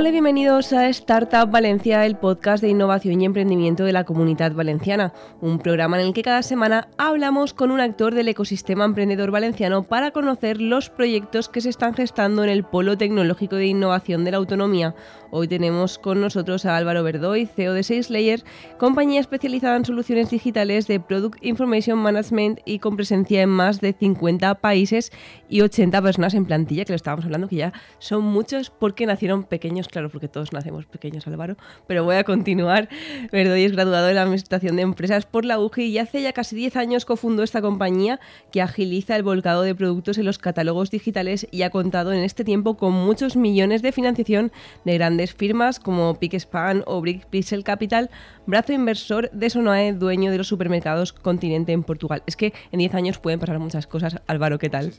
Hola, bienvenidos a Startup Valencia, el podcast de innovación y emprendimiento de la comunidad valenciana, un programa en el que cada semana hablamos con un actor del ecosistema emprendedor valenciano para conocer los proyectos que se están gestando en el polo tecnológico de innovación de la autonomía. Hoy tenemos con nosotros a Álvaro Verdoy, CEO de SalesLayer, compañía especializada en soluciones digitales de Product Information Management y con presencia en más de 50 países y 80 personas en plantilla, que lo estábamos hablando, que ya son muchos porque nacieron pequeños claro, porque todos nacemos pequeños, Álvaro, pero voy a continuar. Verdoy es graduado en la Administración de Empresas por la UGI y hace ya casi 10 años cofundó esta compañía que agiliza el volcado de productos en los catálogos digitales y ha contado en este tiempo con muchos millones de financiación de grandes firmas como PicSpan o Brick Pixel Capital, brazo inversor de Sonoe, dueño de los supermercados Continente en Portugal. Es que en 10 años pueden pasar muchas cosas. Álvaro, ¿qué tal?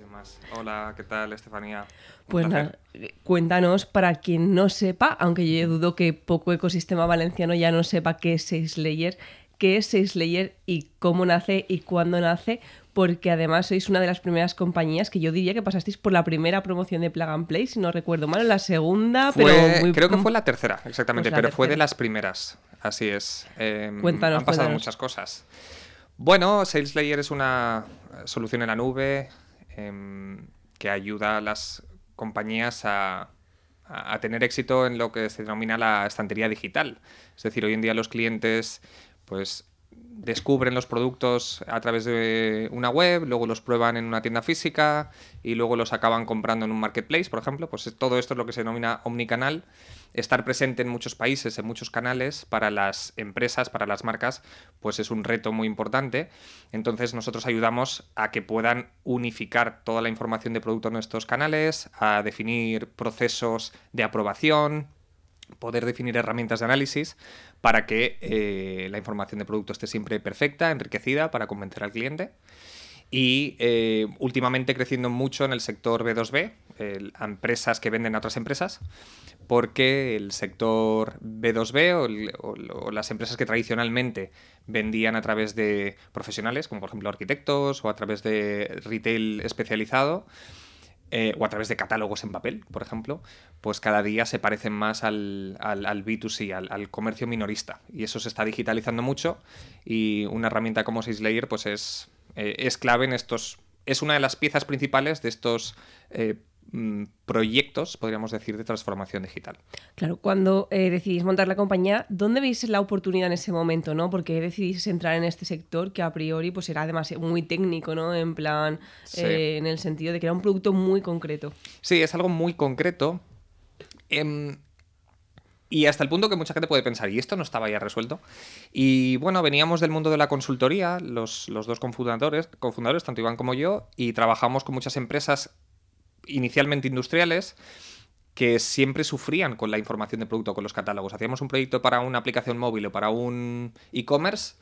Hola, ¿qué tal, Estefanía? Pues nada, cuéntanos para quien no sepa, aunque yo dudo que poco ecosistema valenciano ya no sepa qué es SaceLayer, qué es SaceLayer y cómo nace y cuándo nace, porque además sois una de las primeras compañías que yo diría que pasasteis por la primera promoción de Plug and Play, si no recuerdo mal, la segunda, pero Creo que fue la tercera, exactamente, pues pero fue de las primeras, así es. Em, cuéntanos, han pasado muchas cosas. Bueno, SalesLayer es una solución en la nube em, que ayuda a las compañías a, tener éxito en lo que se denomina la estantería digital. Es decir, hoy en día los clientes pues descubren los productos a través de una web, luego los prueban en una tienda física y luego los acaban comprando en un marketplace, por ejemplo. Pues todo esto es lo que se denomina omnicanal. Estar presente en muchos países, en muchos canales, para las empresas, para las marcas, pues es un reto muy importante. Entonces nosotros ayudamos a que puedan unificar toda la información de producto en estos canales, a definir procesos de aprobación, poder definir herramientas de análisis para que eh, la información de producto esté siempre perfecta, enriquecida para convencer al cliente. Y eh, últimamente creciendo mucho en el sector B2B, a empresas que venden a otras empresas, porque el sector B2B o, las empresas que tradicionalmente vendían a través de profesionales, como por ejemplo arquitectos o a través de retail especializado, eh, o a través de catálogos en papel, por ejemplo, pues cada día se parecen más al, al, B2C, al, comercio minorista. Y eso se está digitalizando mucho y una herramienta como SaceLayer pues es, eh, es clave en estos... Es una de las piezas principales de estos eh, proyectos, podríamos decir, de transformación digital. Claro, cuando eh, decidís montar la compañía, ¿dónde veis la oportunidad en ese momento? ¿no? Porque decidís entrar en este sector que a priori pues era además muy técnico, ¿no? En plan, eh, en el sentido de que era un producto muy concreto. Sí, es algo muy concreto. Em, y hasta el punto que mucha gente puede pensar, ¿y esto no estaba ya resuelto? Y bueno, veníamos del mundo de la consultoría, los, los dos cofundadores, cofundadores, tanto Iván como yo, y trabajamos con muchas empresas inicialmente industriales que siempre sufrían con la información de producto, con los catálogos. Hacíamos un proyecto para una aplicación móvil o para un e-commerce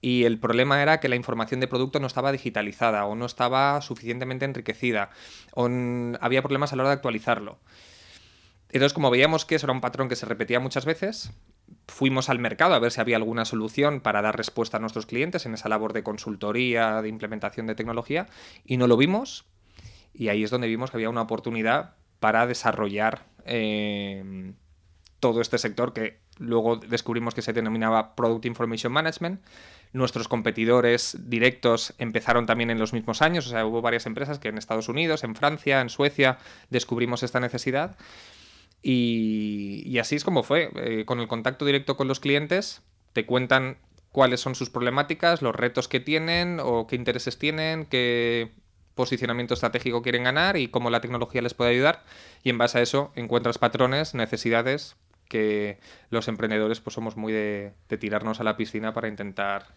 y el problema era que la información de producto no estaba digitalizada o no estaba suficientemente enriquecida o había problemas a la hora de actualizarlo. Entonces, como veíamos que eso era un patrón que se repetía muchas veces, fuimos al mercado a ver si había alguna solución para dar respuesta a nuestros clientes en esa labor de consultoría, de implementación de tecnología, y no lo vimos, y ahí es donde vimos que había una oportunidad para desarrollar eh, todo este sector que luego descubrimos que se denominaba Product Information Management. Nuestros competidores directos empezaron también en los mismos años, o sea, hubo varias empresas que en Estados Unidos, en Francia, en Suecia descubrimos esta necesidad. Y, así es como fue. Eh, con el contacto directo con los clientes, te cuentan cuáles son sus problemáticas, los retos que tienen o qué intereses tienen, qué posicionamiento estratégico quieren ganar y cómo la tecnología les puede ayudar. Y en base a eso encuentras patrones, necesidades que los emprendedores pues somos muy de, tirarnos a la piscina para intentar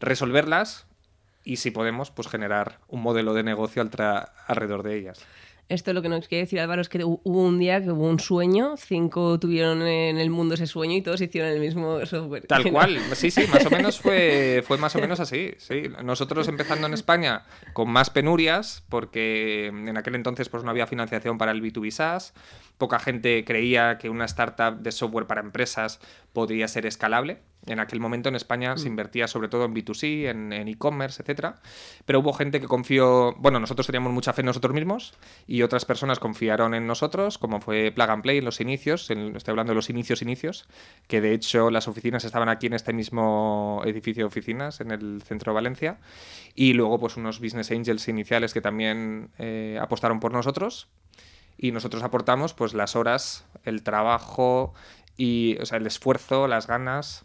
resolverlas y si podemos pues generar un modelo de negocio alrededor de ellas. Esto lo que nos quiere decir Álvaro es que hubo un día que hubo un sueño, cinco tuvieron en el mundo ese sueño y todos hicieron el mismo software. Tal cual, sí, sí, más o menos fue, fue más o menos así. Sí. Nosotros empezando en España con más penurias, porque en aquel entonces pues, no había financiación para el B2B SaaS, poca gente creía que una startup de software para empresas podría ser escalable En aquel momento en España se mm. invertía sobre todo en B2C, en e-commerce, etcétera. Pero hubo gente que confió, bueno, nosotros teníamos mucha fe en nosotros mismos y otras personas confiaron en nosotros, como fue Plug and Play en los inicios, estoy hablando de los inicios inicios, que de hecho las oficinas estaban aquí en este mismo edificio de oficinas, en el centro de Valencia, y luego pues unos business angels iniciales que también eh, apostaron por nosotros y nosotros aportamos pues las horas, el trabajo y o sea, el esfuerzo, las ganas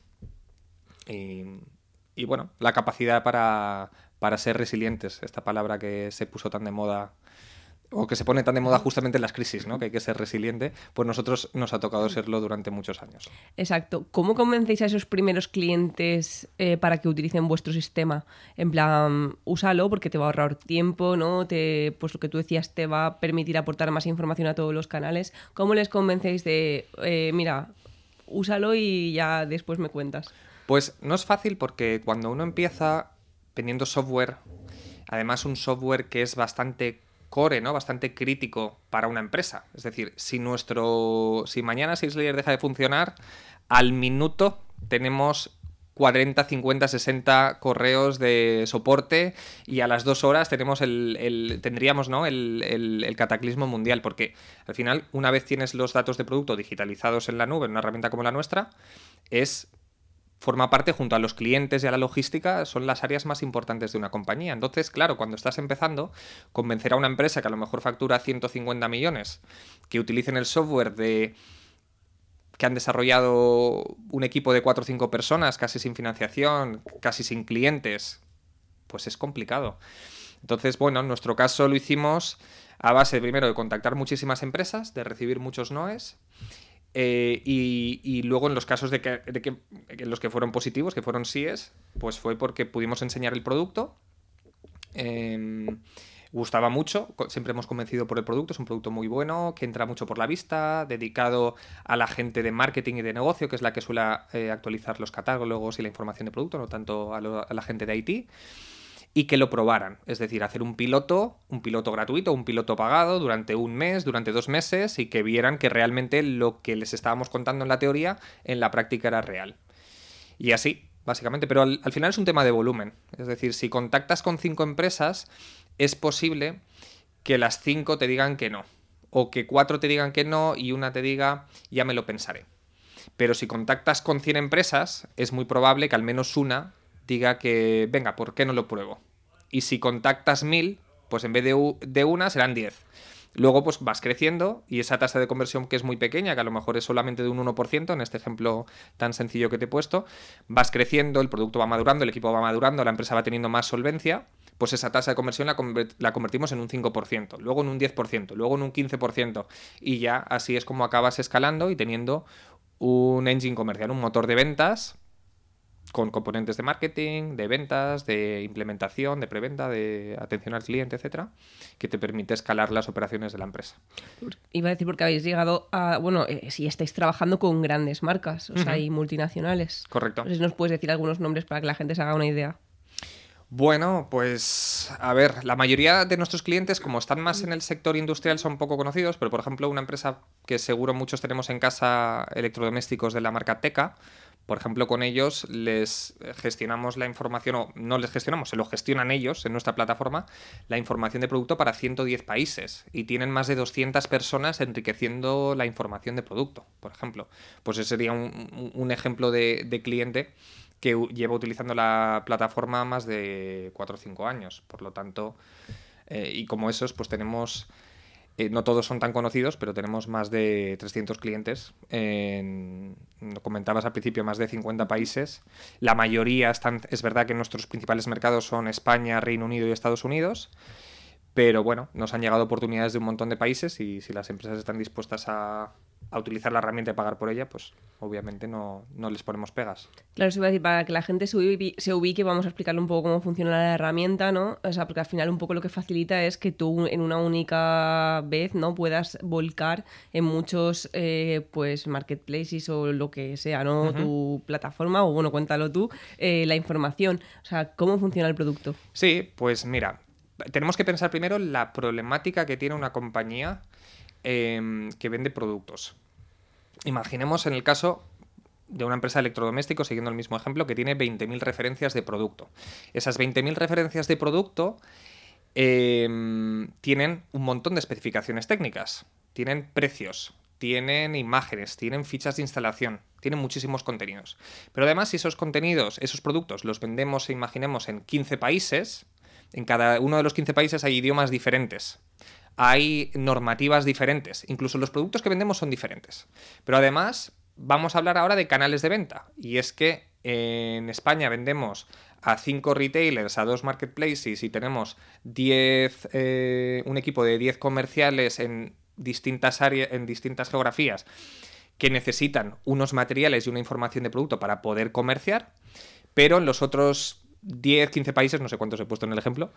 y, bueno, la capacidad para, para, ser resilientes, esta palabra que se puso tan de moda o que se pone tan de moda justamente en las crisis, ¿no? que hay que ser resiliente, pues nosotros nos ha tocado serlo durante muchos años. Exacto. ¿Cómo convencéis a esos primeros clientes eh, para que utilicen vuestro sistema? En plan, úsalo porque te va a ahorrar tiempo, ¿no? Te, pues lo que tú decías, te va a permitir aportar más información a todos los canales. ¿Cómo les convencéis de, eh, mira, úsalo y ya después me cuentas? Pues no es fácil porque cuando uno empieza vendiendo software, además un software que es bastante core, ¿no? Bastante crítico para una empresa. Es decir, si nuestro. Si mañana SalesLayer deja de funcionar, al minuto tenemos 40, 50, 60 correos de soporte y a las dos horas tenemos el, tendríamos ¿no? El, el, cataclismo mundial, porque al final, una vez tienes los datos de producto digitalizados en la nube, en una herramienta como la nuestra, es forma parte junto a los clientes y a la logística, son las áreas más importantes de una compañía. Entonces, claro, cuando estás empezando, convencer a una empresa que a lo mejor factura 150 millones, que utilicen el software de que han desarrollado un equipo de 4 o 5 personas, casi sin financiación, casi sin clientes, pues es complicado. Entonces, bueno, en nuestro caso lo hicimos a base primero de contactar muchísimas empresas, de recibir muchos noes eh, y, luego en los casos de que, los que fueron positivos, que fueron síes, pues fue porque pudimos enseñar el producto. Em, gustaba mucho, siempre hemos convencido por el producto, es un producto muy bueno, que entra mucho por la vista, dedicado a la gente de marketing y de negocio, que es la que suele eh, actualizar los catálogos y la información de producto, no tanto a, a la gente de IT y que lo probaran. Es decir, hacer un piloto, un piloto gratuito, un piloto pagado durante un mes, durante dos meses y que vieran que realmente lo que les estábamos contando en la teoría, en la práctica era real. Y así, básicamente. Pero al, final es un tema de volumen. Es decir, si contactas con cinco empresas, es posible que las cinco te digan que no. O que cuatro te digan que no y una te diga, ya me lo pensaré. Pero si contactas con 100 empresas, es muy probable que al menos una diga que, venga, ¿por qué no lo pruebo? Y si contactas mil, pues en vez de, una serán diez. Luego pues vas creciendo y esa tasa de conversión que es muy pequeña, que a lo mejor es solamente de un 1%, en este ejemplo tan sencillo que te he puesto, vas creciendo, el producto va madurando, el equipo va madurando, la empresa va teniendo más solvencia, pues esa tasa de conversión la, la convertimos en un 5%, luego en un 10%, luego en un 15% y ya así es como acabas escalando y teniendo un engine comercial, un motor de ventas con componentes de marketing, de ventas, de implementación, de preventa, de atención al cliente, etcétera, que te permite escalar las operaciones de la empresa. Iba a decir porque habéis llegado a, bueno, eh, si estáis trabajando con grandes marcas, o sea, y multinacionales. Correcto. si nos puedes decir algunos nombres para que la gente se haga una idea. Bueno, pues a ver, la mayoría de nuestros clientes, como están más en el sector industrial, son poco conocidos, pero por ejemplo, una empresa que seguro muchos tenemos en casa, electrodomésticos de la marca Teca, por ejemplo, con ellos les gestionamos la información, o no les gestionamos, se lo gestionan ellos en nuestra plataforma, la información de producto para 110 países y tienen más de 200 personas enriqueciendo la información de producto, por ejemplo. Pues ese sería un, ejemplo de, cliente que lleva utilizando la plataforma más de 4 o 5 años. Por lo tanto, eh, y como esos, pues tenemos eh, no todos son tan conocidos, pero tenemos más de 300 clientes. En, comentabas al principio, más de 50 países. La mayoría están, es verdad que nuestros principales mercados son España, Reino Unido y Estados Unidos. Pero bueno, nos han llegado oportunidades de un montón de países y si las empresas están dispuestas a, a utilizar la herramienta y pagar por ella, pues obviamente no, les ponemos pegas. Claro, se iba a decir, para que la gente se ubique, vamos a explicarle un poco cómo funciona la herramienta, ¿no? O sea, porque al final un poco lo que facilita es que tú en una única vez, ¿no? Puedas volcar en muchos, eh, pues, marketplaces o lo que sea, ¿no? Tu plataforma, o bueno, cuéntalo tú, eh, la información. O sea, ¿cómo funciona el producto? Sí, pues mira, tenemos que pensar primero la problemática que tiene una compañía Em, que vende productos. Imaginemos en el caso, de una empresa de electrodomésticos, siguiendo el mismo ejemplo, que tiene 20.000 referencias de producto. Esas 20.000 referencias de producto em, tienen un montón de especificaciones técnicas, tienen precios, tienen imágenes, tienen fichas de instalación, tienen muchísimos contenidos. Pero además, si esos contenidos, esos productos, los vendemos imaginemos en 15 países, en cada uno de los 15 países hay idiomas diferentes. Hay normativas diferentes. Incluso los productos que vendemos son diferentes. Pero además, vamos a hablar ahora de canales de venta. Y es que en España vendemos a 5 retailers, a 2 marketplaces y tenemos 10, eh, un equipo de 10 comerciales en distintas áreas, en distintas geografías que necesitan unos materiales y una información de producto para poder comerciar, pero en los otros 10, 15 países, no sé cuántos he puesto en el ejemplo,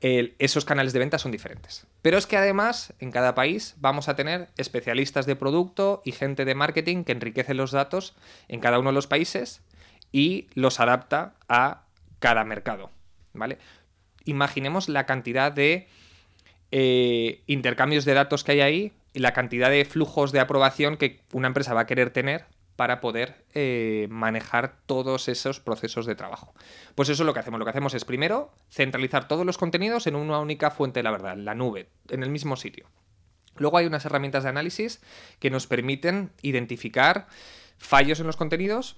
esos canales de venta son diferentes. Pero es que además en cada país vamos a tener especialistas de producto y gente de marketing que enriquece los datos en cada uno de los países y los adapta a cada mercado. ¿Vale? Imaginemos la cantidad de eh, intercambios de datos que hay ahí y la cantidad de flujos de aprobación que una empresa va a querer tener para poder eh, manejar todos esos procesos de trabajo. Pues eso es lo que hacemos. Lo que hacemos es primero centralizar todos los contenidos en una única fuente de la verdad, la nube, en el mismo sitio. Luego hay unas herramientas de análisis que nos permiten identificar fallos en los contenidos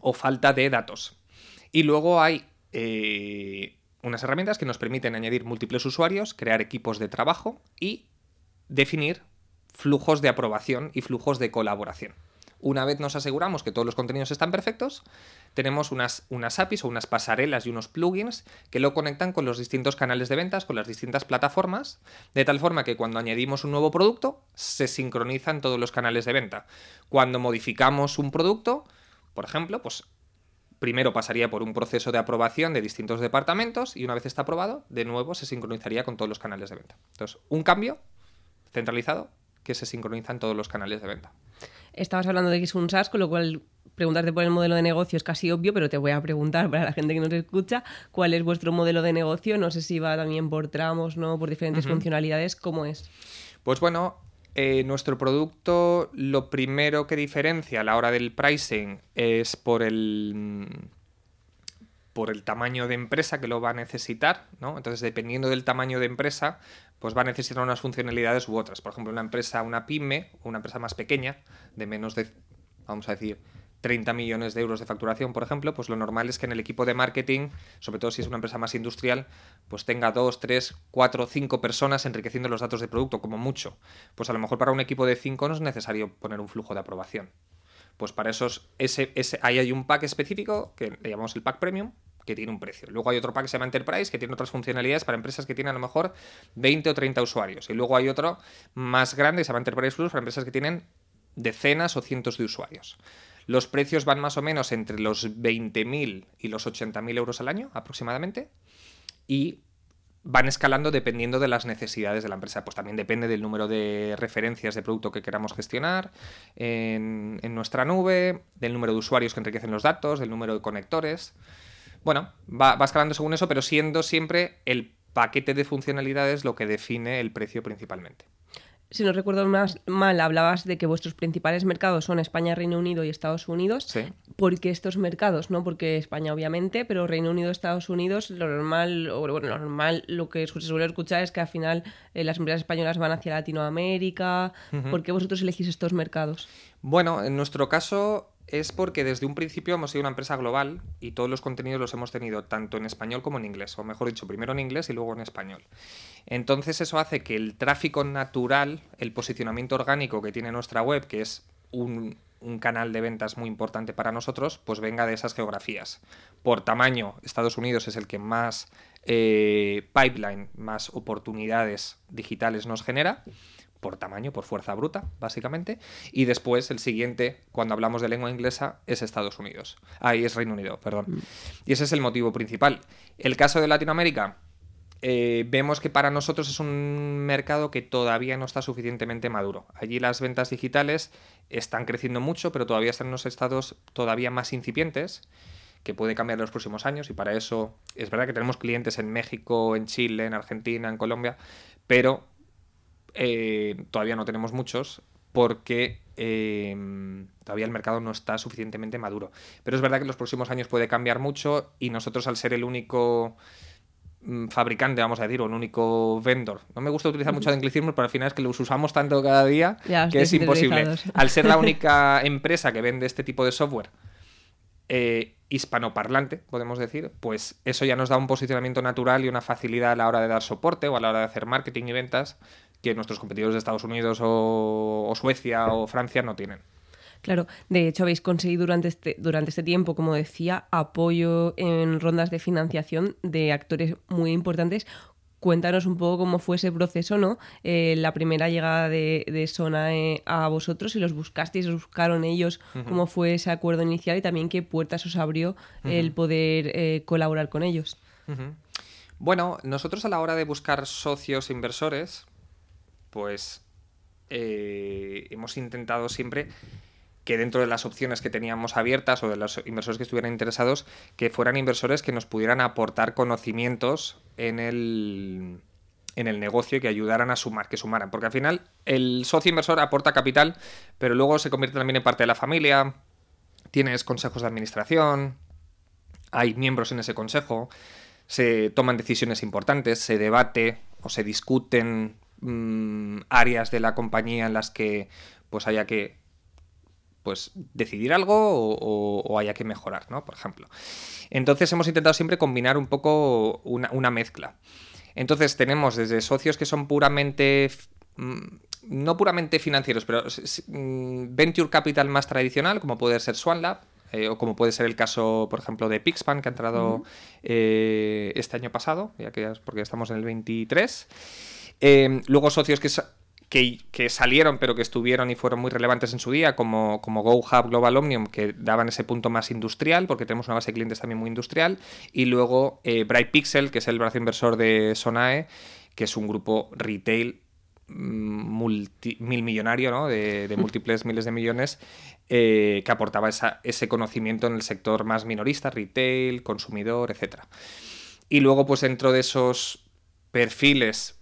o falta de datos. Y luego hay eh, unas herramientas que nos permiten añadir múltiples usuarios, crear equipos de trabajo y definir flujos de aprobación y flujos de colaboración. Una vez nos aseguramos que todos los contenidos están perfectos, tenemos unas, unas APIs o unas pasarelas y unos plugins que lo conectan con los distintos canales de ventas, con las distintas plataformas, de tal forma que cuando añadimos un nuevo producto, se sincronizan todos los canales de venta. Cuando modificamos un producto, por ejemplo, pues primero pasaría por un proceso de aprobación de distintos departamentos y una vez está aprobado, de nuevo se sincronizaría con todos los canales de venta. Entonces, un cambio centralizado que se sincroniza en todos los canales de venta. Estabas hablando de que es un SaaS, con lo cual preguntarte por el modelo de negocio es casi obvio, pero te voy a preguntar para la gente que nos escucha, ¿cuál es vuestro modelo de negocio? No sé si va también por tramos, ¿no? Por diferentes funcionalidades, ¿cómo es? Pues bueno, eh, nuestro producto lo primero que diferencia a la hora del pricing es por el por el tamaño de empresa que lo va a necesitar, ¿no? Entonces, dependiendo del tamaño de empresa, pues va a necesitar unas funcionalidades u otras. Por ejemplo, una empresa, una pyme, una empresa más pequeña, de menos de, vamos a decir, 30 millones de euros de facturación, por ejemplo, pues lo normal es que en el equipo de marketing, sobre todo si es una empresa más industrial, pues tenga dos, tres, cuatro, cinco personas enriqueciendo los datos de producto, como mucho. Pues a lo mejor para un equipo de cinco no es necesario poner un flujo de aprobación. Pues para esos, ese, ese, ahí hay un pack específico que le llamamos el pack premium, que tiene un precio. Luego hay otro pack que se llama Enterprise, que tiene otras funcionalidades para empresas que tienen a lo mejor 20 o 30 usuarios. Y luego hay otro más grande, que se llama Enterprise Plus, para empresas que tienen decenas o cientos de usuarios. Los precios van más o menos entre los 20.000 y los 80.000 euros al año aproximadamente y van escalando dependiendo de las necesidades de la empresa. Pues también depende del número de referencias de producto que queramos gestionar en, nuestra nube, del número de usuarios que enriquecen los datos, del número de conectores. Bueno, va, va escalando según eso, pero siendo siempre el paquete de funcionalidades lo que define el precio principalmente si no recuerdo más mal, hablabas de que vuestros principales mercados son España, Reino Unido y Estados Unidos. Sí. ¿Por qué estos mercados? No porque España, obviamente, pero Reino Unido, Estados Unidos, lo normal, o bueno, lo normal, lo que se suele escuchar es que al final eh, las empresas españolas van hacia Latinoamérica. ¿Por qué vosotros elegís estos mercados? Bueno, en nuestro caso, es porque desde un principio hemos sido una empresa global y todos los contenidos los hemos tenido tanto en español como en inglés, o mejor dicho, primero en inglés y luego en español. Entonces eso hace que el tráfico natural, el posicionamiento orgánico que tiene nuestra web, que es un, canal de ventas muy importante para nosotros, pues venga de esas geografías. Por tamaño, Estados Unidos es el que más eh, pipeline, más oportunidades digitales nos genera por tamaño, por fuerza bruta, básicamente. Y después el siguiente, cuando hablamos de lengua inglesa, es Estados Unidos. Ahí es Reino Unido, perdón. Mm. Y ese es el motivo principal. El caso de Latinoamérica, eh, vemos que para nosotros es un mercado que todavía no está suficientemente maduro. Allí las ventas digitales están creciendo mucho, pero todavía están en unos estados todavía más incipientes que puede cambiar en los próximos años y para eso es verdad que tenemos clientes en México, en Chile, en Argentina, en Colombia, pero eh, todavía no tenemos muchos porque em, todavía el mercado no está suficientemente maduro. Pero es verdad que en los próximos años puede cambiar mucho y nosotros al ser el único mm, fabricante, vamos a decir, o un único vendor. No me gusta utilizar mucho anglicismos, pero al final es que los usamos tanto cada día que es imposible. Al ser la única empresa que vende este tipo de software eh, hispanoparlante, podemos decir, pues eso ya nos da un posicionamiento natural y una facilidad a la hora de dar soporte o a la hora de hacer marketing y ventas que nuestros competidores de Estados Unidos o, Suecia o Francia no tienen. Claro, de hecho habéis conseguido durante este, durante este tiempo, como decía, apoyo en rondas de financiación de actores muy importantes. Cuéntanos un poco cómo fue ese proceso, ¿no? Eh, la primera llegada de, de Sonae a vosotros, si los buscasteis, os buscaron ellos, cómo fue ese acuerdo inicial y también qué puertas os abrió el poder eh, colaborar con ellos. Bueno, nosotros a la hora de buscar socios inversores, pues eh, hemos intentado siempre que dentro de las opciones que teníamos abiertas o de los inversores que estuvieran interesados, que fueran inversores que nos pudieran aportar conocimientos en el, en el negocio y que ayudaran a sumar, que sumaran. Porque al final el socio inversor aporta capital, pero luego se convierte también en parte de la familia, tienes consejos de administración, hay miembros en ese consejo, se toman decisiones importantes, se debate o se discuten Mm, áreas de la compañía en las que pues haya que pues decidir algo o, haya que mejorar, ¿no? Por ejemplo. Entonces hemos intentado siempre combinar un poco una, mezcla. Entonces tenemos desde socios que son puramente mm, no puramente financieros, pero mm, venture capital más tradicional, como puede ser SwanLab, eh, o como puede ser el caso, por ejemplo, de Pixpan, que ha entrado eh, este año pasado, ya que porque estamos en el 23. Em, luego socios que, que, salieron pero que estuvieron y fueron muy relevantes en su día, como, como GoHub, Global Omnium, que daban ese punto más industrial, porque tenemos una base de clientes también muy industrial. Y luego eh, Bright Pixel, que es el brazo inversor de Sonae, que es un grupo retail mm, multi, mil millonario, ¿no? de, múltiples miles de millones, eh, que aportaba ese conocimiento en el sector más minorista, retail, consumidor, etc. Y luego, pues dentro de esos perfiles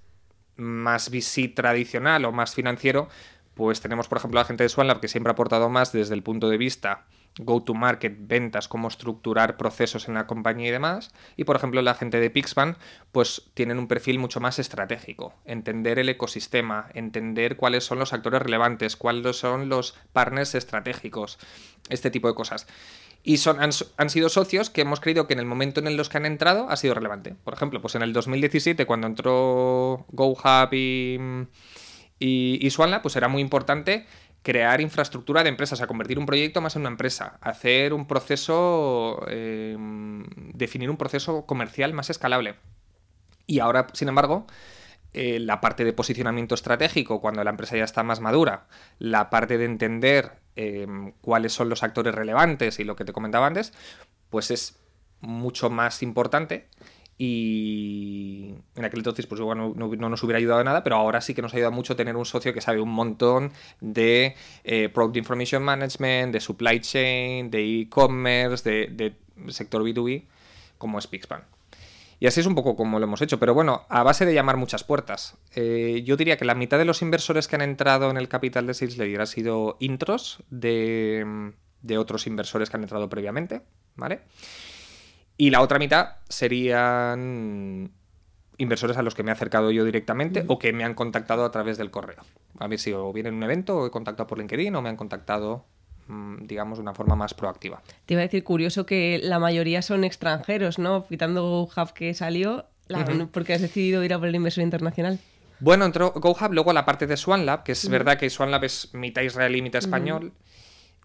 más VC tradicional o más financiero, pues tenemos, por ejemplo, la gente de SwanLab que siempre ha aportado más desde el punto de vista go-to-market, ventas, cómo estructurar procesos en la compañía y demás. Y, por ejemplo, la gente de Pixpan, pues tienen un perfil mucho más estratégico. Entender el ecosistema, entender cuáles son los actores relevantes, cuáles son los partners estratégicos, este tipo de cosas. Y son, han, sido socios que hemos creído que en el momento en los que han entrado ha sido relevante. Por ejemplo, pues en el 2017, cuando entró GoHub y, y, y pues era muy importante crear infraestructura de empresas, a convertir un proyecto más en una empresa, hacer un proceso, em, definir un proceso comercial más escalable. Y ahora, sin embargo, eh, la parte de posicionamiento estratégico, cuando la empresa ya está más madura, la parte de entender Em, cuáles son los actores relevantes y lo que te comentaba antes, pues es mucho más importante y en aquel entonces pues igual no, nos hubiera ayudado nada, pero ahora sí que nos ayuda mucho tener un socio que sabe un montón de eh, Product Information Management, de Supply Chain, de e-commerce, de, sector B2B, como es. Y así es un poco como lo hemos hecho. Pero bueno, a base de llamar muchas puertas. Eh, yo diría que la mitad de los inversores que han entrado en el capital de SalesLayer ha sido intros de, otros inversores que han entrado previamente. ¿Vale? Y la otra mitad serían inversores a los que me he acercado yo directamente o que me han contactado a través del correo. A ver si o vienen en un evento o he contactado por LinkedIn o me han contactado digamos, de una forma más proactiva. Te iba a decir, curioso que la mayoría son extranjeros, ¿no? Quitando GoHub que salió, porque has decidido ir a por el inversor internacional. Bueno, entró GoHub, luego la parte de SwanLab, que es verdad que SwanLab es mitad israelí, mitad español.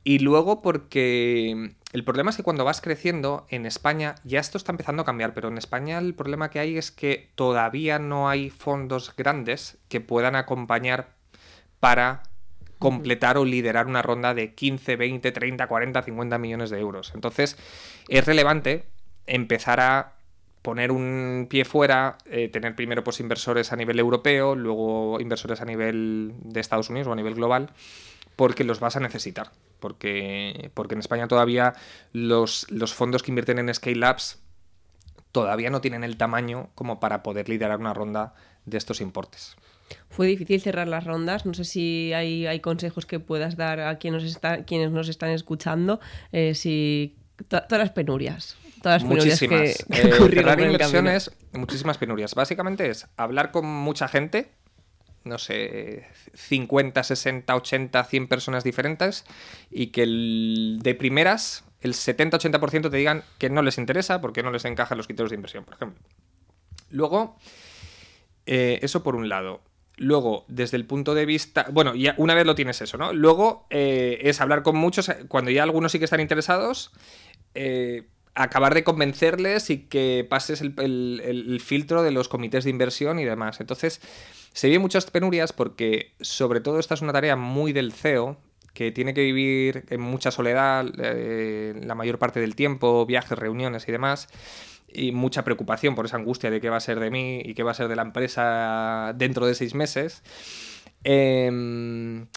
Y luego porque el problema es que cuando vas creciendo en España, ya esto está empezando a cambiar, pero en España el problema que hay es que todavía no hay fondos grandes que puedan acompañar para completar o liderar una ronda de 15, 20, 30, 40, 50 millones de euros. Entonces, es relevante empezar a poner un pie fuera, eh, tener primero pues inversores a nivel europeo, luego inversores a nivel de Estados Unidos o a nivel global, porque los vas a necesitar. Porque, porque en España todavía los, los fondos que invierten en Scale Labs todavía no tienen el tamaño como para poder liderar una ronda de estos importes. Fue difícil cerrar las rondas. No sé si hay, hay consejos que puedas dar a quienes nos, está, quienes nos están escuchando. Eh, si todas las penurias. Todas las penurias muchísimas. que, eh, cerrar inversiones, muchísimas penurias. Básicamente es hablar con mucha gente, no sé, 50, 60, 80, 100 personas diferentes y que el, de primeras el 70-80% te digan que no les interesa porque no les encajan los criterios de inversión, por ejemplo. Luego, eh, eso por un lado. Luego, desde el punto de vista. Bueno, ya una vez lo tienes eso, ¿no? Luego eh, es hablar con muchos. Cuando ya algunos sí que están interesados. Eh, acabar de convencerles y que pases el, filtro de los comités de inversión y demás. Entonces, se vienen muchas penurias porque, sobre todo, esta es una tarea muy del CEO, que tiene que vivir en mucha soledad la mayor parte del tiempo, viajes, reuniones y demás y mucha preocupación por esa angustia de qué va a ser de mí y qué va a ser de la empresa dentro de seis meses. Em,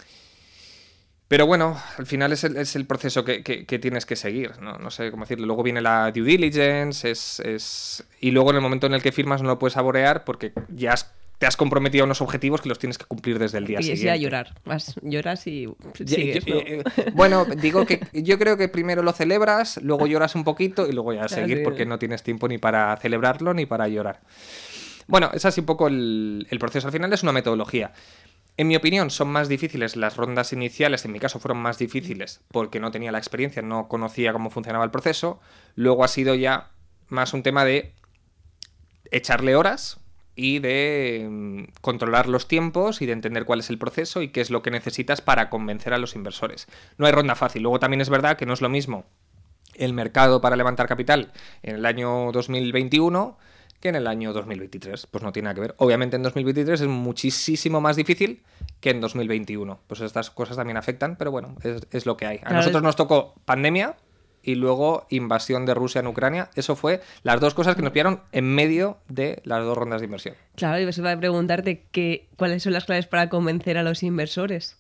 pero bueno, al final es el, proceso que, tienes que seguir, ¿no? sé cómo decirlo. Luego viene la due diligence, es, y luego en el momento en el que firmas no lo puedes saborear porque ya has te has comprometido a unos objetivos que los tienes que cumplir desde el día siguiente. Y a llorar, Vas, lloras y sigues, eh, Bueno, digo que yo creo que primero lo celebras, luego lloras un poquito y luego ya a seguir porque no tienes tiempo ni para celebrarlo ni para llorar. Bueno, es así un poco el, el proceso. Al final es una metodología. En mi opinión, son más difíciles las rondas iniciales, en mi caso fueron más difíciles porque no tenía la experiencia, no conocía cómo funcionaba el proceso. Luego ha sido ya más un tema de echarle horas, y de mm, controlar los tiempos y de entender cuál es el proceso y qué es lo que necesitas para convencer a los inversores. No hay ronda fácil. Luego también es verdad que no es lo mismo el mercado para levantar capital en el año 2021 que en el año 2023. Pues no tiene nada que ver. Obviamente en 2023 es muchísimo más difícil que en 2021. Pues estas cosas también afectan, pero bueno, es, lo que hay. A nosotros nos tocó pandemia, y luego invasión de Rusia en Ucrania. Eso fue las dos cosas que nos pillaron en medio de las dos rondas de inversión. Claro, y eso va a preguntarte que, cuáles son las claves para convencer a los inversores.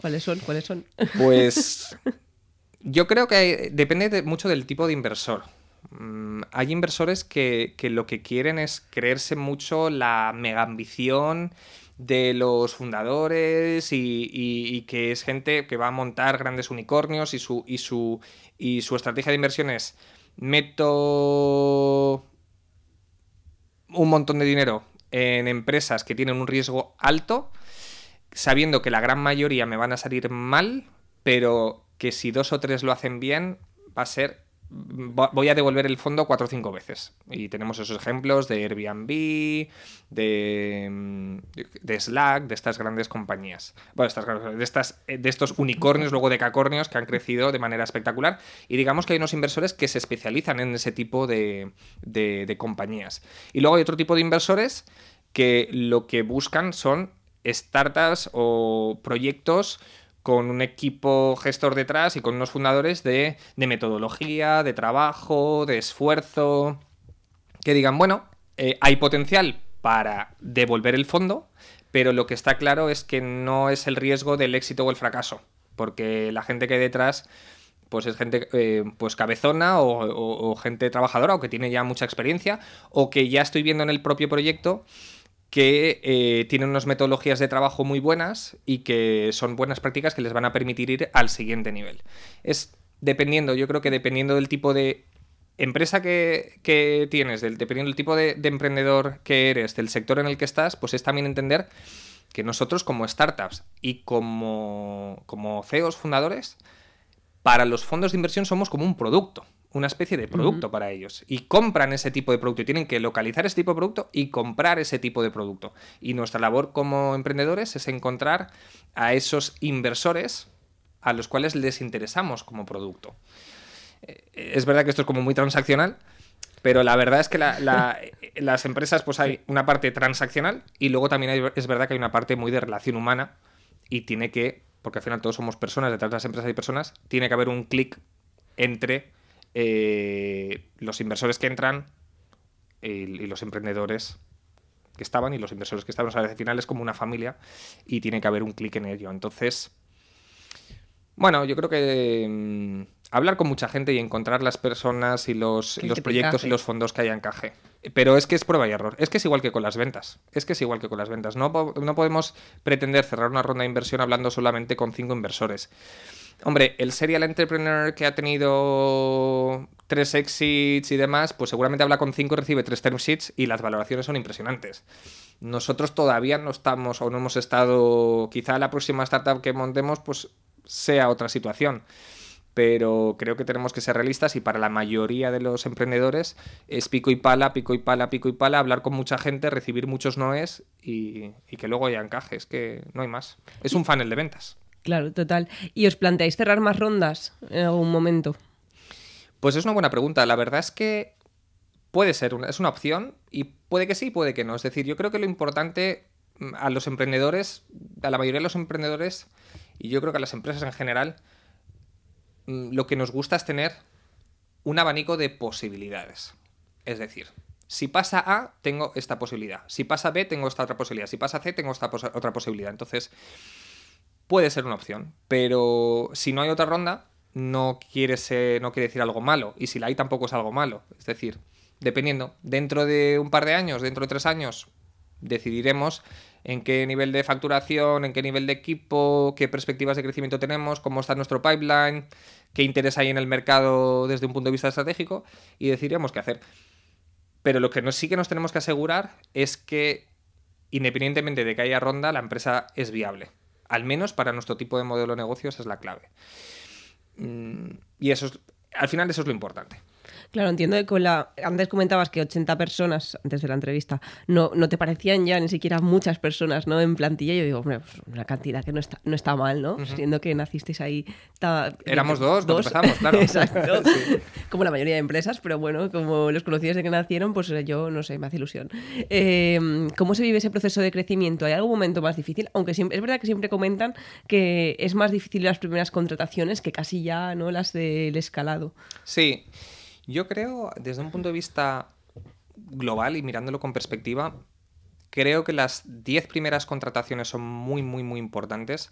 ¿Cuáles son? ¿Cuáles son? Pues yo creo que depende mucho del tipo de inversor. Mm, hay inversores que, que, lo que quieren es creerse mucho la mega ambición de los fundadores y, que es gente que va a montar grandes unicornios y su, y su, y su estrategia de inversión es meto un montón de dinero en empresas que tienen un riesgo alto, sabiendo que la gran mayoría me van a salir mal, pero que si dos o tres lo hacen bien, va a ser voy a devolver el fondo cuatro o cinco veces. Y tenemos esos ejemplos de Airbnb, de, mm, de Slack, de estas grandes compañías. Bueno, de, estas, de estos unicornios, luego de cacornios, que han crecido de manera espectacular. Y digamos que hay unos inversores que se especializan en ese tipo de, de compañías. Y luego hay otro tipo de inversores que lo que buscan son startups o proyectos con un equipo gestor detrás y con unos fundadores de, metodología, de trabajo, de esfuerzo, que digan, bueno, eh, hay potencial para devolver el fondo, pero lo que está claro es que no es el riesgo del éxito o el fracaso, porque la gente que hay detrás pues es gente eh, pues cabezona o, o, gente trabajadora o que tiene ya mucha experiencia o que ya estoy viendo en el propio proyecto que eh, tienen unas metodologías de trabajo muy buenas y que son buenas prácticas que les van a permitir ir al siguiente nivel. Es dependiendo, yo creo que dependiendo del tipo de empresa que, tienes, dependiendo del tipo de, emprendedor que eres, del sector en el que estás, pues es también entender que nosotros como startups y como, como CEOs fundadores, para los fondos de inversión somos como un producto una especie de producto para ellos. Y compran ese tipo de producto. Y tienen que localizar ese tipo de producto y comprar ese tipo de producto. Y nuestra labor como emprendedores es encontrar a esos inversores a los cuales les interesamos como producto. Eh, es verdad que esto es como muy transaccional, pero la verdad es que las empresas, pues hay una parte transaccional y luego también es verdad que hay una parte muy de relación humana y tiene que, porque al final todos somos personas, detrás de las empresas hay personas, tiene que haber un clic entre eh, los inversores que entran y, los emprendedores que estaban y los inversores que estaban. O sea, al final es como una familia y tiene que haber un clic en ello. Entonces, bueno, yo creo que mm, hablar con mucha gente y encontrar las personas y los, los proyectos y los fondos que haya encaje. Pero es que es prueba y error. Es que es igual que con las ventas. Es que es igual que con las ventas. No, no podemos pretender cerrar una ronda de inversión hablando solamente con cinco inversores. Hombre, el serial entrepreneur que ha tenido tres exits y demás, pues seguramente habla con cinco recibe tres term sheets y las valoraciones son impresionantes. Nosotros todavía no estamos o no hemos estado, quizá la próxima startup que montemos pues sea otra situación pero creo que tenemos que ser realistas y para la mayoría de los emprendedores es pico y pala, pico y pala, pico y pala, hablar con mucha gente, recibir muchos noes y, y que luego haya encajes, que no hay más. Es un funnel de ventas. Claro, total. ¿Y os planteáis cerrar más rondas en algún momento? Pues es una buena pregunta. La verdad es que puede ser, una, es una opción y puede que sí, puede que no. Es decir, yo creo que lo importante mm, a los emprendedores, a la mayoría de los emprendedores y yo creo que a las empresas en general, Mm, lo que nos gusta es tener un abanico de posibilidades. Es decir, si pasa A, tengo esta posibilidad. Si pasa B, tengo esta otra posibilidad. Si pasa C, tengo esta otra posibilidad. Entonces, puede ser una opción. Pero si no hay otra ronda, no quiere, ser, no quiere decir algo malo. Y si la hay, tampoco es algo malo. Es decir, dependiendo, dentro de un par de años, dentro de tres años, decidiremos en qué nivel de facturación, en qué nivel de equipo, qué perspectivas de crecimiento tenemos, cómo está nuestro pipeline, qué interés hay en el mercado desde un punto de vista estratégico y decidiremos qué hacer. Pero lo que sí que nos tenemos que asegurar es que, independientemente de que haya ronda, la empresa es viable. Al menos para nuestro tipo de modelo de negocios es la clave. Mm, y eso es, al final eso es lo importante. Claro, entiendo que con la. Antes comentabas que 80 personas, antes de la entrevista, no, no te parecían ya ni siquiera muchas personas ¿no? en plantilla. Yo digo, hombre, pues una cantidad que no está, no está mal, ¿no? Siendo que nacisteis ahí. Éramos dos, dos. empezamos, claro. Exacto. Como la mayoría de empresas, pero bueno, como los conocí desde que nacieron, pues yo no sé, me hace ilusión. Em, ¿Cómo se vive ese proceso de crecimiento? ¿Hay algún momento más difícil? Aunque siempre, es verdad que siempre comentan que es más difícil las primeras contrataciones que casi ya no las del escalado. Sí. Yo creo, desde un punto de vista global y mirándolo con perspectiva, creo que las 10 primeras contrataciones son muy, muy, muy importantes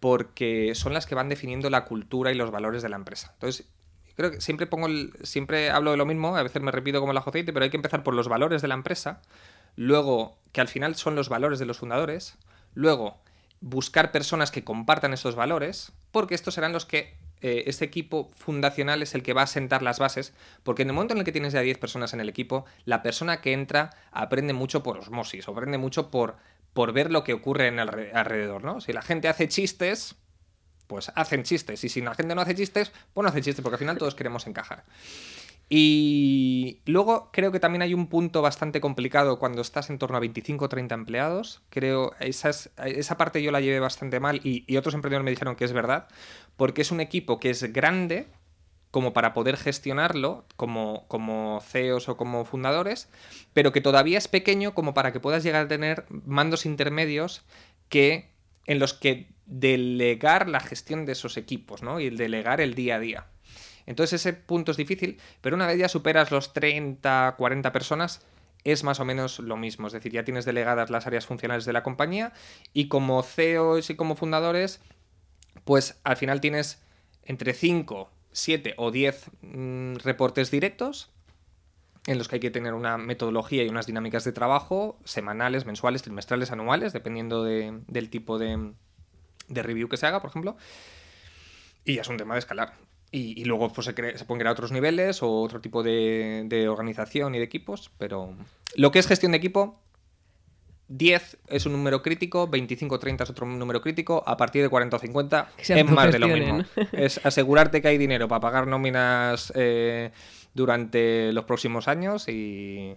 porque son las que van definiendo la cultura y los valores de la empresa. Entonces, creo que siempre pongo siempre hablo de lo mismo, a veces me repito como el aceite, pero hay que empezar por los valores de la empresa, luego que al final son los valores de los fundadores, luego buscar personas que compartan esos valores, porque estos serán los que eh, este equipo fundacional es el que va a sentar las bases, porque en el momento en el que tienes ya 10 personas en el equipo, la persona que entra aprende mucho por osmosis, aprende mucho por, por ver lo que ocurre en el alrededor, ¿no? Si la gente hace chistes, pues hacen chistes, y si la gente no hace chistes, pues no hace chistes, porque al final todos queremos encajar. Y luego creo que también hay un punto bastante complicado cuando estás en torno a 25 o 30 empleados. Creo esa, esa parte yo la llevé bastante mal y, otros emprendedores me dijeron que es verdad, porque es un equipo que es grande como para poder gestionarlo como, como CEOs o como fundadores, pero que todavía es pequeño como para que puedas llegar a tener mandos intermedios que en los que delegar la gestión de esos equipos, ¿no? Y delegar el día a día. Entonces ese punto es difícil, pero una vez ya superas los 30, 40 personas, es más o menos lo mismo. Es decir, ya tienes delegadas las áreas funcionales de la compañía y como CEOs y como fundadores, pues al final tienes entre 5, 7 o 10 mm, reportes directos en los que hay que tener una metodología y unas dinámicas de trabajo semanales, mensuales, trimestrales, anuales, dependiendo del tipo de, de review que se haga, por ejemplo. Y ya es un tema de escalar. Y, luego pues, se, se, pueden crear otros niveles o otro tipo de, organización y de equipos, pero lo que es gestión de equipo, 10 es un número crítico, 25-30 es otro número crítico, a partir de 40 o 50 es más de lo mismo. Es asegurarte que hay dinero para pagar nóminas eh, durante los próximos años y,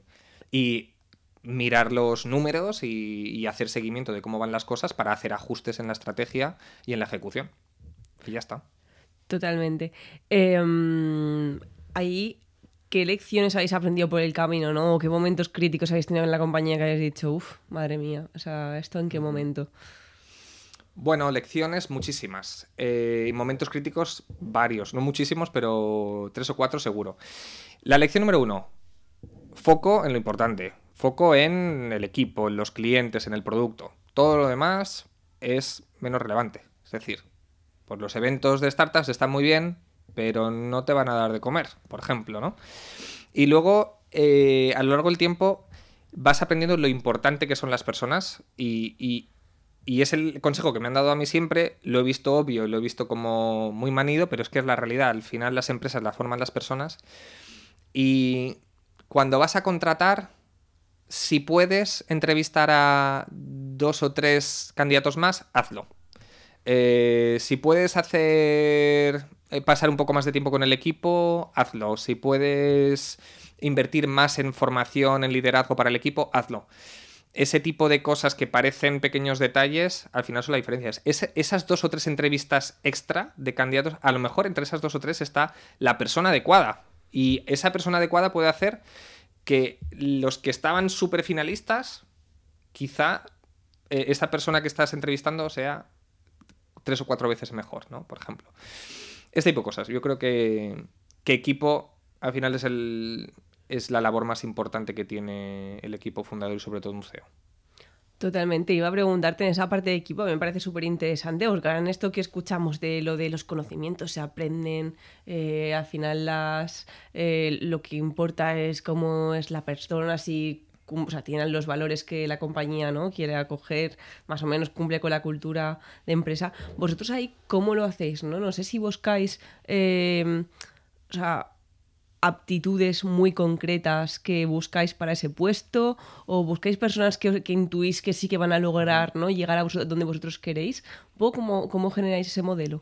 mirar los números y hacer seguimiento de cómo van las cosas para hacer ajustes en la estrategia y en la ejecución. Y ya está. Totalmente. Em, ahí, ¿qué lecciones habéis aprendido por el camino, no? ¿O qué momentos críticos habéis tenido en la compañía que habéis dicho, uff, madre mía, o sea, ¿esto en qué momento? Bueno, lecciones muchísimas. Eh, momentos críticos varios, no muchísimos, pero tres o cuatro seguro. La lección número uno, foco en lo importante, foco en el equipo, en los clientes, en el producto. Todo lo demás es menos relevante. Es decir, pues los eventos de startups están muy bien, pero no te van a dar de comer, por ejemplo, ¿no? Y luego, eh, a lo largo del tiempo vas aprendiendo lo importante que son las personas y, es el consejo que me han dado a mí siempre, lo he visto obvio, lo he visto como muy manido, pero es que es la realidad, al final las empresas la forman las personas y cuando vas a contratar, si puedes entrevistar a dos o tres candidatos más, hazlo. Eh, si puedes hacer eh, pasar un poco más de tiempo con el equipo, hazlo. Si puedes invertir más en formación, en liderazgo para el equipo, hazlo. Ese tipo de cosas que parecen pequeños detalles, al final son la diferencia. esas dos o tres entrevistas extra de candidatos, a lo mejor entre esas dos o tres está la persona adecuada. Y esa persona adecuada puede hacer que los que estaban súper finalistas, quizá eh, esa persona que estás entrevistando sea tres o cuatro veces mejor, ¿no? Por ejemplo. Este tipo de cosas. Yo creo que, que equipo al final es, el, es la labor más importante que tiene el equipo fundador y sobre todo un CEO. Totalmente, iba a preguntarte en esa parte de equipo, me parece súper interesante, porque en esto que escuchamos de lo de los conocimientos se aprenden, eh, al final las, eh, lo que importa es cómo es la persona, si o sea, tienen los valores que la compañía ¿no? quiere acoger, más o menos cumple con la cultura de empresa. ¿Vosotros ahí cómo lo hacéis? No, no sé si buscáis em, aptitudes muy concretas que buscáis para ese puesto o buscáis personas que, intuís que sí que van a lograr ¿no? llegar a donde vosotros queréis. ¿Cómo, ¿Cómo generáis ese modelo?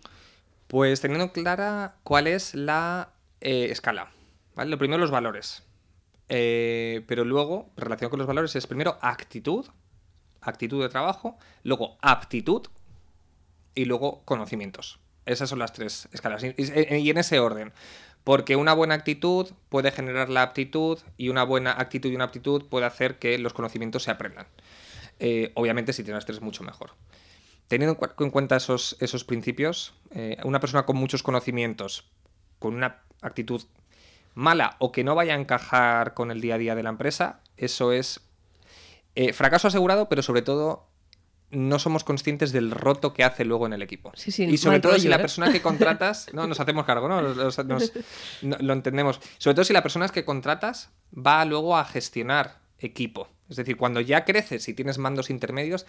Pues teniendo clara cuál es la eh, escala. ¿vale? Lo primero, los valores. Eh, pero luego, relación con los valores, es primero actitud, actitud de trabajo, luego aptitud y luego conocimientos. Esas son las tres escalas. Y, en ese orden. Porque una buena actitud puede generar la aptitud y una buena actitud y una aptitud puede hacer que los conocimientos se aprendan. Eh, obviamente si tienes las tres mucho mejor. Teniendo en cuenta esos, esos principios, eh, una persona con muchos conocimientos, con una actitud mala o que no vaya a encajar con el día a día de la empresa, eso es eh, fracaso asegurado, pero sobre todo no somos conscientes del roto que hace luego en el equipo. y sobre todo si la ¿eh? persona que contratas, no, nos hacemos cargo, ¿no? lo entendemos. Sobre todo si la persona que contratas va luego a gestionar equipo. Es decir, cuando ya creces y tienes mandos intermedios,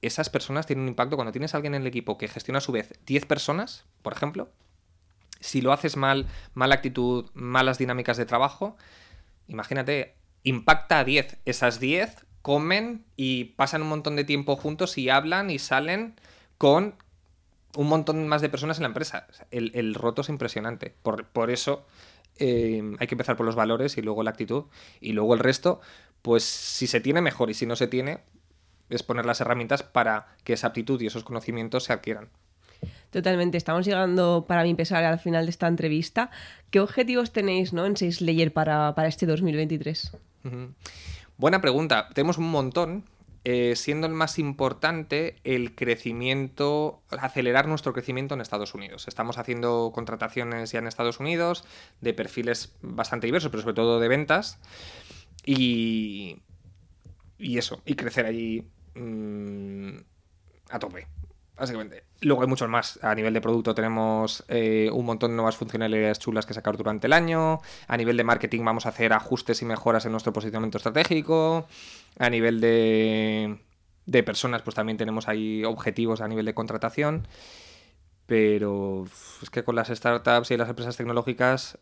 esas personas tienen un impacto. Cuando tienes a alguien en el equipo que gestiona a su vez 10 personas, por ejemplo, si lo haces mal, mala actitud, malas dinámicas de trabajo, imagínate, impacta a 10. Esas 10 comen y pasan un montón de tiempo juntos y hablan y salen con un montón más de personas en la empresa. El, roto es impresionante. Por, eso eh, hay que empezar por los valores y luego la actitud. Y luego el resto, pues si se tiene mejor y si no se tiene, es poner las herramientas para que esa aptitud y esos conocimientos se adquieran. Totalmente, estamos llegando para mí pesar al final de esta entrevista. ¿Qué objetivos tenéis ¿no? en Sales Layer para, este 2023? Buena pregunta. Tenemos un montón, eh, siendo el más importante el crecimiento, acelerar nuestro crecimiento en Estados Unidos. Estamos haciendo contrataciones ya en Estados Unidos de perfiles bastante diversos, pero sobre todo de ventas. Y, y eso, y crecer allí mm, a tope básicamente. Luego hay muchos más. A nivel de producto tenemos eh, un montón de nuevas funcionalidades chulas que sacar durante el año. A nivel de marketing vamos a hacer ajustes y mejoras en nuestro posicionamiento estratégico. A nivel de, de personas, pues también tenemos ahí objetivos a nivel de contratación. Pero es que con las startups y las empresas tecnológicas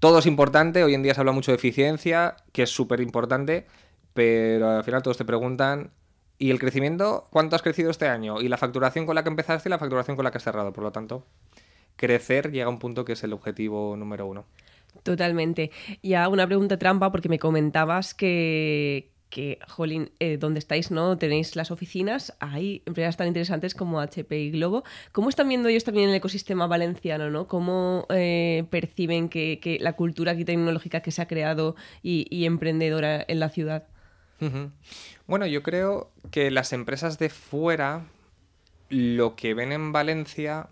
todo es importante. Hoy en día se habla mucho de eficiencia, que es súper importante. Pero al final todos te preguntan y el crecimiento, ¿cuánto has crecido este año? Y la facturación con la que empezaste y la facturación con la que has cerrado. Por lo tanto, crecer llega a un punto que es el objetivo número uno. Totalmente. Y a una pregunta trampa, porque me comentabas que, que jolín, eh, donde estáis, ¿no? Tenéis las oficinas, hay empresas tan interesantes como HP y Globo. ¿Cómo están viendo ellos también el ecosistema valenciano, ¿no? ¿Cómo eh, perciben que, la cultura aquí tecnológica que se ha creado y emprendedora en la ciudad? Bueno, yo creo que las empresas de fuera lo que ven en Valencia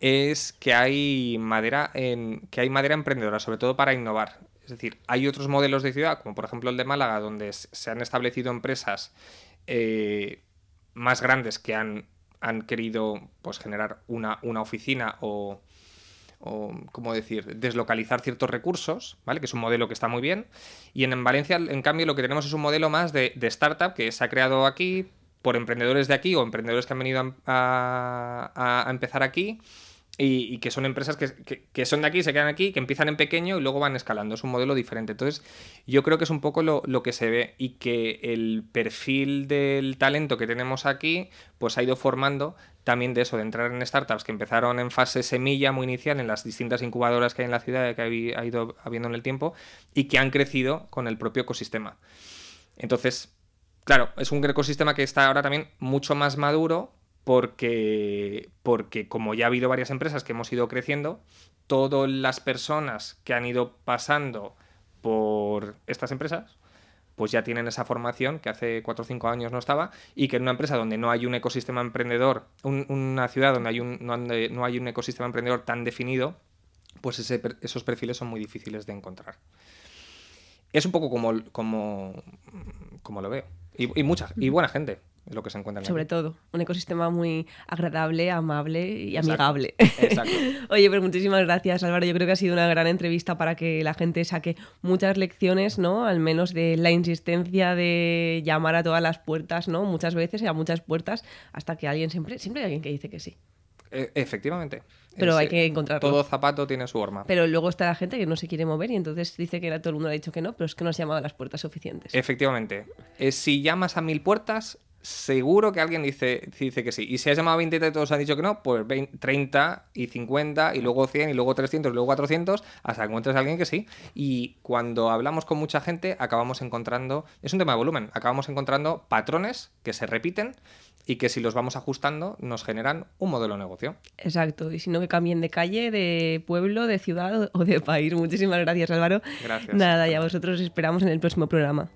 es que hay madera en, que hay madera emprendedora, sobre todo para innovar. Es decir, hay otros modelos de ciudad, como por ejemplo el de Málaga, donde se han establecido empresas eh, más grandes que han, han querido pues, generar una, una oficina o, o ¿cómo decir?, deslocalizar ciertos recursos, ¿vale? Que es un modelo que está muy bien. Y en, Valencia, en cambio, lo que tenemos es un modelo más de, startup que se ha creado aquí por emprendedores de aquí o emprendedores que han venido a empezar aquí y, que son empresas que, son de aquí, se quedan aquí, que empiezan en pequeño y luego van escalando. Es un modelo diferente. Entonces, yo creo que es un poco lo, que se ve y que el perfil del talento que tenemos aquí, pues ha ido formando también de eso, de entrar en startups que empezaron en fase semilla muy inicial en las distintas incubadoras que hay en la ciudad, que ha ido habiendo en el tiempo, y que han crecido con el propio ecosistema. Entonces, claro, es un ecosistema que está ahora también mucho más maduro, porque, porque como ya ha habido varias empresas que hemos ido creciendo, todas las personas que han ido pasando por estas empresas, pues ya tienen esa formación que hace 4 o 5 años no estaba y que en una empresa donde no hay un ecosistema emprendedor, una ciudad donde, hay un, no, hay un ecosistema emprendedor tan definido, pues esos perfiles son muy difíciles de encontrar. Es un poco como, como, como lo veo. Y mucha, y buena gente lo que se encuentra Sobre todo, un ecosistema muy agradable, amable y amigable. Exacto. Oye, pues muchísimas gracias, Álvaro. Yo creo que ha sido una gran entrevista para que la gente saque muchas lecciones, ¿no? Al menos de la insistencia de llamar a todas las puertas, ¿no? Muchas veces y a muchas puertas, hasta que alguien siempre, siempre hay alguien que dice que sí. E, efectivamente. Pero hay que encontrarlo. Todo zapato tiene su horma. Pero luego está la gente que no se quiere mover y entonces dice que todo el mundo ha dicho que no, pero es que no se ha llamado a las puertas suficientes. Efectivamente. Eh, si llamas a mil puertas, seguro que alguien dice, dice que sí. Y si has llamado a 20 y todos han dicho que no, pues 30 y 50 y luego 100 y luego 300 y luego 400 hasta que encuentres a alguien que sí. Y cuando hablamos con mucha gente acabamos encontrando, es un tema de volumen, acabamos encontrando patrones que se repiten y que si los vamos ajustando nos generan un modelo de negocio. Exacto, y si no que cambien de calle, de pueblo, de ciudad o de país. Muchísimas gracias Álvaro. Gracias. Nada, y a vosotros esperamos en el próximo programa.